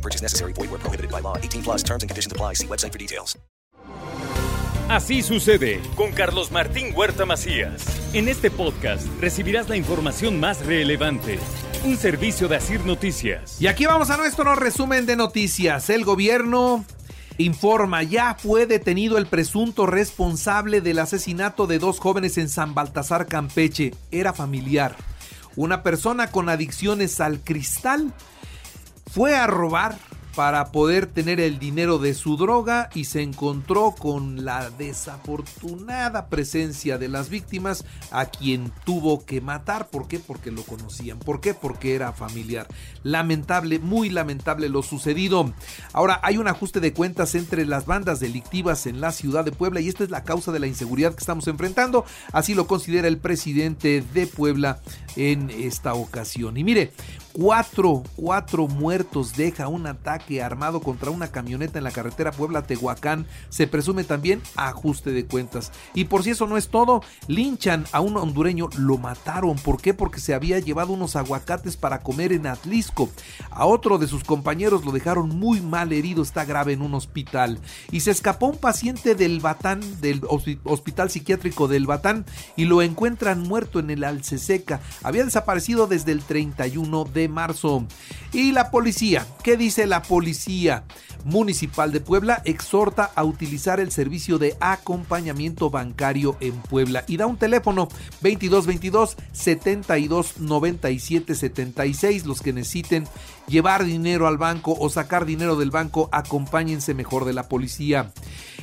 No purchase necessary. Void where prohibited by law. 18 plus terms and conditions apply. See website for details. Así sucede con Carlos Martín Huerta Macías. En este podcast recibirás la información más relevante. Un servicio de Asir Noticias. Y aquí vamos a nuestro resumen de noticias. El gobierno informa, ya fue detenido el presunto responsable del asesinato de dos jóvenes en San Baltasar, Campeche. Era familiar. Una persona con adicciones al cristal fue a robar para poder tener el dinero de su droga y se encontró con la desafortunada presencia de las víctimas a quien tuvo que matar. ¿Por qué? Porque lo conocían. ¿Por qué? Porque era familiar. Lamentable, muy lamentable lo sucedido. Ahora hay un ajuste de cuentas entre las bandas delictivas en la ciudad de Puebla y esta es la causa de la inseguridad que estamos enfrentando. Así lo considera el presidente de Puebla en esta ocasión. Y mire, Cuatro, cuatro muertos deja un ataque armado contra una camioneta en la carretera Puebla-Tehuacán. Se presume también ajuste de cuentas. Y por si eso no es todo, linchan a un hondureño, lo mataron. ¿Por qué? Porque se había llevado unos aguacates para comer en Atlisco. A otro de sus compañeros lo dejaron muy mal herido, está grave en un hospital. Y se escapó un paciente del Batán, del hospital psiquiátrico del Batán, y lo encuentran muerto en el Alceseca. Había desaparecido desde el 31 de marzo. Y la policía, ¿qué dice la policía? Municipal de Puebla exhorta a utilizar el servicio de acompañamiento bancario en Puebla y da un teléfono 2222 72 97 76 los que necesiten llevar dinero al banco o sacar dinero del banco acompáñense mejor de la policía.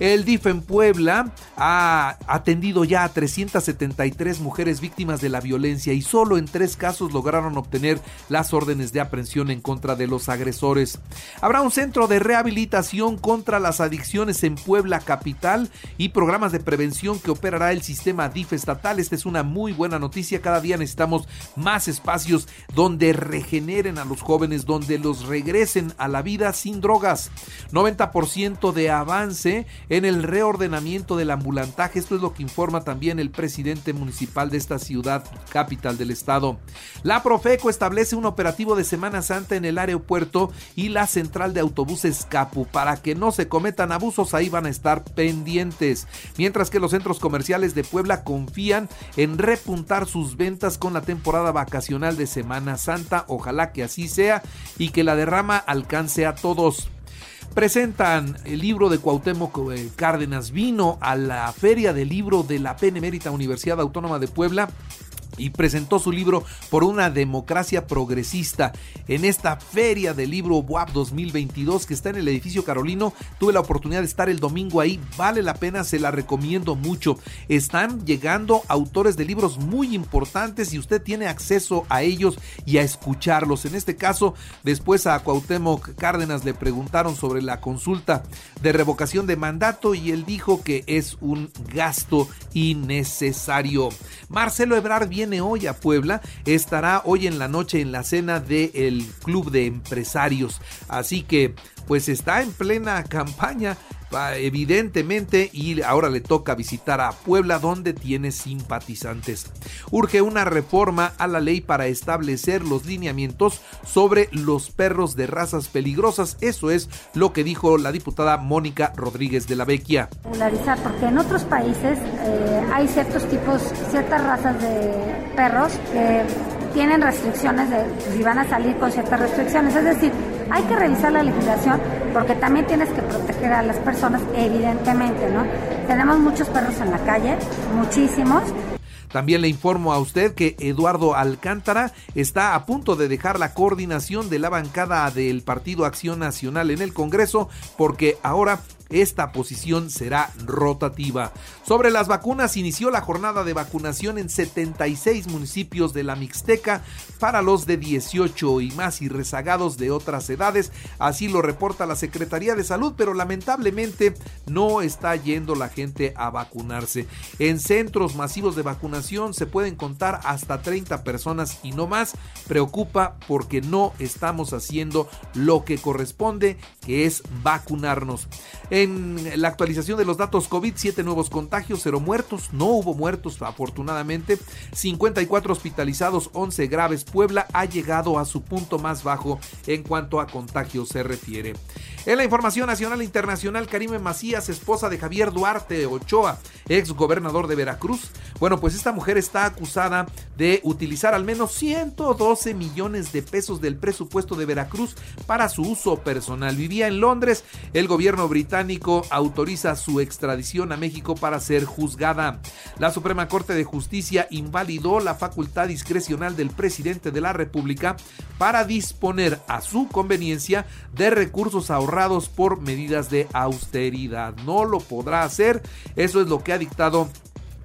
El DIF en Puebla ha atendido ya a 373 mujeres víctimas de la violencia y solo en tres casos lograron obtener las órdenes de aprehensión en contra de los agresores. Habrá un centro de rehabilitación contra las adicciones en Puebla capital y programas de prevención que operará el sistema DIF estatal. Esta es una muy buena noticia. Cada día necesitamos más espacios donde regeneren a los jóvenes, donde los regresen a la vida sin drogas. 90% de avance en el reordenamiento del ambulantaje. Esto es lo que informa también el presidente municipal de esta ciudad capital del estado. La Profeco establece un operativo de Semana Santa en el aeropuerto y la central de autobuses Capu para que no se cometan abusos. Ahí van a estar pendientes. Mientras que los centros comerciales de Puebla confían en repuntar sus ventas con la temporada vacacional de Semana Santa. Ojalá que así sea y que la derrama alcance a todos presentan el libro de Cuauhtémoc eh, Cárdenas. Vino a la Feria del Libro de la Benemérita Universidad Autónoma de Puebla y presentó su libro por una democracia progresista en esta feria del libro WAP 2022 que está en el edificio Carolino. Tuve la oportunidad de estar el domingo ahí, vale la pena, se la recomiendo mucho. Están llegando autores de libros muy importantes y usted tiene acceso a ellos y a escucharlos. En este caso, después a Cuauhtémoc Cárdenas le preguntaron sobre la consulta de revocación de mandato y él dijo que es un gasto innecesario. Marcelo Ebrard viene hoy a Puebla, estará hoy en la noche en la cena del Club de Empresarios. Así que pues está en plena campaña evidentemente y ahora le toca visitar a Puebla donde tiene simpatizantes. Urge una reforma a la ley para establecer los lineamientos sobre los perros de razas peligrosas. Eso es lo que dijo la diputada Mónica Rodríguez de la Vecchia. Popularizar, porque en otros países eh, hay ciertos tipos, ciertas razas de perros que tienen restricciones de si van a salir con ciertas restricciones. Es decir, hay que revisar la legislación porque también tienes que proteger a las personas, evidentemente, ¿no? Tenemos muchos perros en la calle, muchísimos. También le informo a usted que Eduardo Alcántara está a punto de dejar la coordinación de la bancada del Partido Acción Nacional en el Congreso porque ahora esta posición será rotativa. Sobre las vacunas, inició la jornada de vacunación en 76 municipios de la Mixteca para los de 18 y más y rezagados de otras edades. Así lo reporta la Secretaría de Salud, pero lamentablemente no está yendo la gente a vacunarse. En centros masivos de vacunación se pueden contar hasta 30 personas y no más. Preocupa porque no estamos haciendo lo que corresponde, que es vacunarnos. La actualización de los datos COVID, 7 nuevos contagios, 0 muertos, no hubo muertos afortunadamente, 54 hospitalizados, 11 graves. Puebla ha llegado a su punto más bajo en cuanto a contagios se refiere. En la información nacional e internacional, Karime Macías, esposa de Javier Duarte Ochoa, ex gobernador de Veracruz. Bueno, pues esta mujer está acusada de utilizar al menos 112 millones de pesos del presupuesto de Veracruz para su uso personal. Vivía en Londres, el gobierno británico autoriza su extradición a México para ser juzgada. La Suprema Corte de Justicia invalidó la facultad discrecional del presidente de la República para disponer a su conveniencia de recursos ahorrados por medidas de austeridad. No lo podrá hacer, eso es lo que ha dictado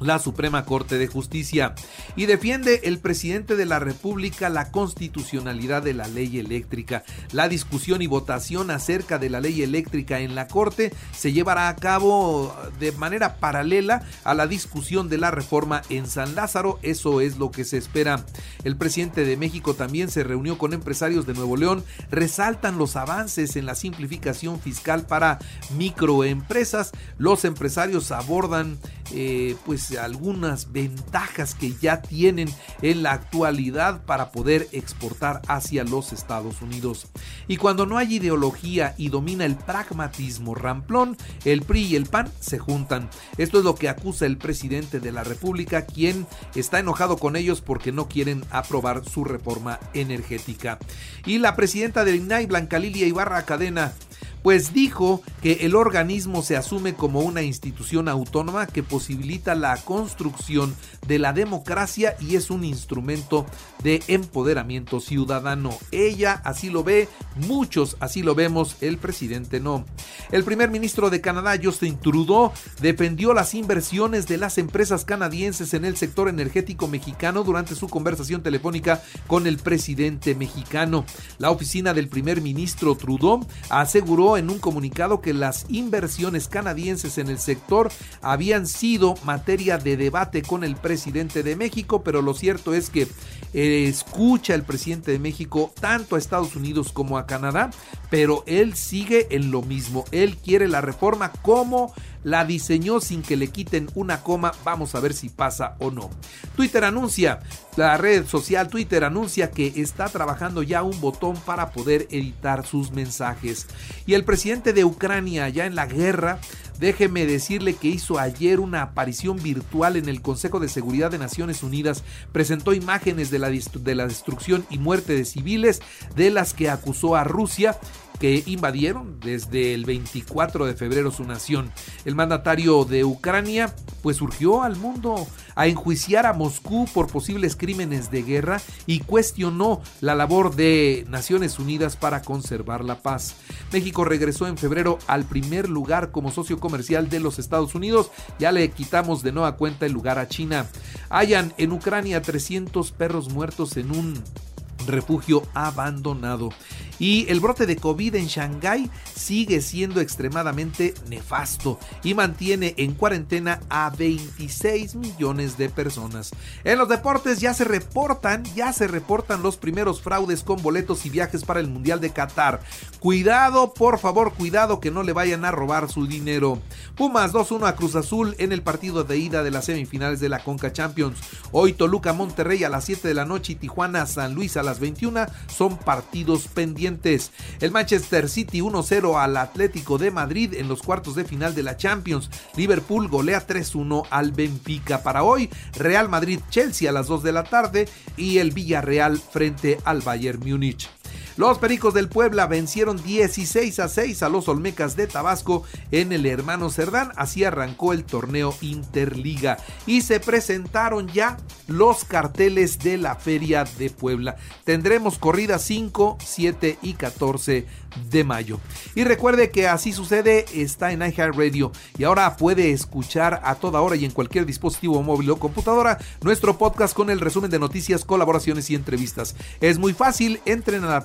la Suprema Corte de Justicia y defiende el presidente de la República la constitucionalidad de la ley eléctrica. La discusión y votación acerca de la ley eléctrica en la Corte se llevará a cabo de manera paralela a la discusión de la reforma en San Lázaro, eso es lo que se espera. El presidente de México también se reunió con empresarios de Nuevo León, resaltan los avances en la simplificación fiscal para microempresas. Los empresarios abordan eh, pues algunas ventajas que ya tienen en la actualidad para poder exportar hacia los Estados Unidos. Y cuando no hay ideología y domina el pragmatismo ramplón, el PRI y el PAN se juntan. Esto es lo que acusa el presidente de la República, quien está enojado con ellos porque no quieren aprobar su reforma energética. Y la presidenta del INAI, Blanca Lilia Ibarra Cadena, pues dijo que el organismo se asume como una institución autónoma que posibilita la construcción de la democracia y es un instrumento de empoderamiento ciudadano. Ella así lo ve, muchos así lo vemos, el presidente no. El primer ministro de Canadá, Justin Trudeau, defendió las inversiones de las empresas canadienses en el sector energético mexicano durante su conversación telefónica con el presidente mexicano. La oficina del primer ministro Trudeau aseguró en un comunicado que las inversiones canadienses en el sector habían sido materia de debate con el presidente de México, pero lo cierto es que eh, escucha el presidente de México tanto a Estados Unidos como a Canadá, pero él sigue en lo mismo. Él quiere la reforma como la diseñó sin que le quiten una coma. Vamos a ver si pasa o no. Twitter anuncia, la red social Twitter anuncia que está trabajando ya un botón para poder editar sus mensajes. Y el presidente de Ucrania, ya en la guerra, Déjeme decirle que hizo ayer una aparición virtual en el Consejo de Seguridad de Naciones Unidas, presentó imágenes de la, de la destrucción y muerte de civiles, de las que acusó a Rusia que invadieron desde el 24 de febrero su nación. El mandatario de Ucrania pues surgió al mundo a enjuiciar a Moscú por posibles crímenes de guerra y cuestionó la labor de Naciones Unidas para conservar la paz. México regresó en febrero al primer lugar como socio comercial de los Estados Unidos. Ya le quitamos de nueva cuenta el lugar a China. Hayan en Ucrania 300 perros muertos en un refugio abandonado. Y el brote de COVID en Shanghái sigue siendo extremadamente nefasto y mantiene en cuarentena a 26 millones de personas. En los deportes ya se reportan, ya se reportan los primeros fraudes con boletos y viajes para el Mundial de Qatar. Cuidado, por favor, cuidado que no le vayan a robar su dinero. Pumas 2-1 a Cruz Azul en el partido de ida de las semifinales de la Conca Champions. Hoy Toluca Monterrey a las 7 de la noche y Tijuana San Luis a las 21 son partidos pendientes. El Manchester City 1-0 al Atlético de Madrid en los cuartos de final de la Champions. Liverpool golea 3-1 al Benfica. Para hoy, Real Madrid Chelsea a las 2 de la tarde y el Villarreal frente al Bayern Múnich. Los Pericos del Puebla vencieron 16 a 6 a los Olmecas de Tabasco en el hermano Cerdán. Así arrancó el torneo Interliga y se presentaron ya los carteles de la Feria de Puebla. Tendremos corridas 5, 7 y 14 de mayo. Y recuerde que así sucede está en iHeartRadio y ahora puede escuchar a toda hora y en cualquier dispositivo móvil o computadora nuestro podcast con el resumen de noticias, colaboraciones y entrevistas. Es muy fácil, entren a la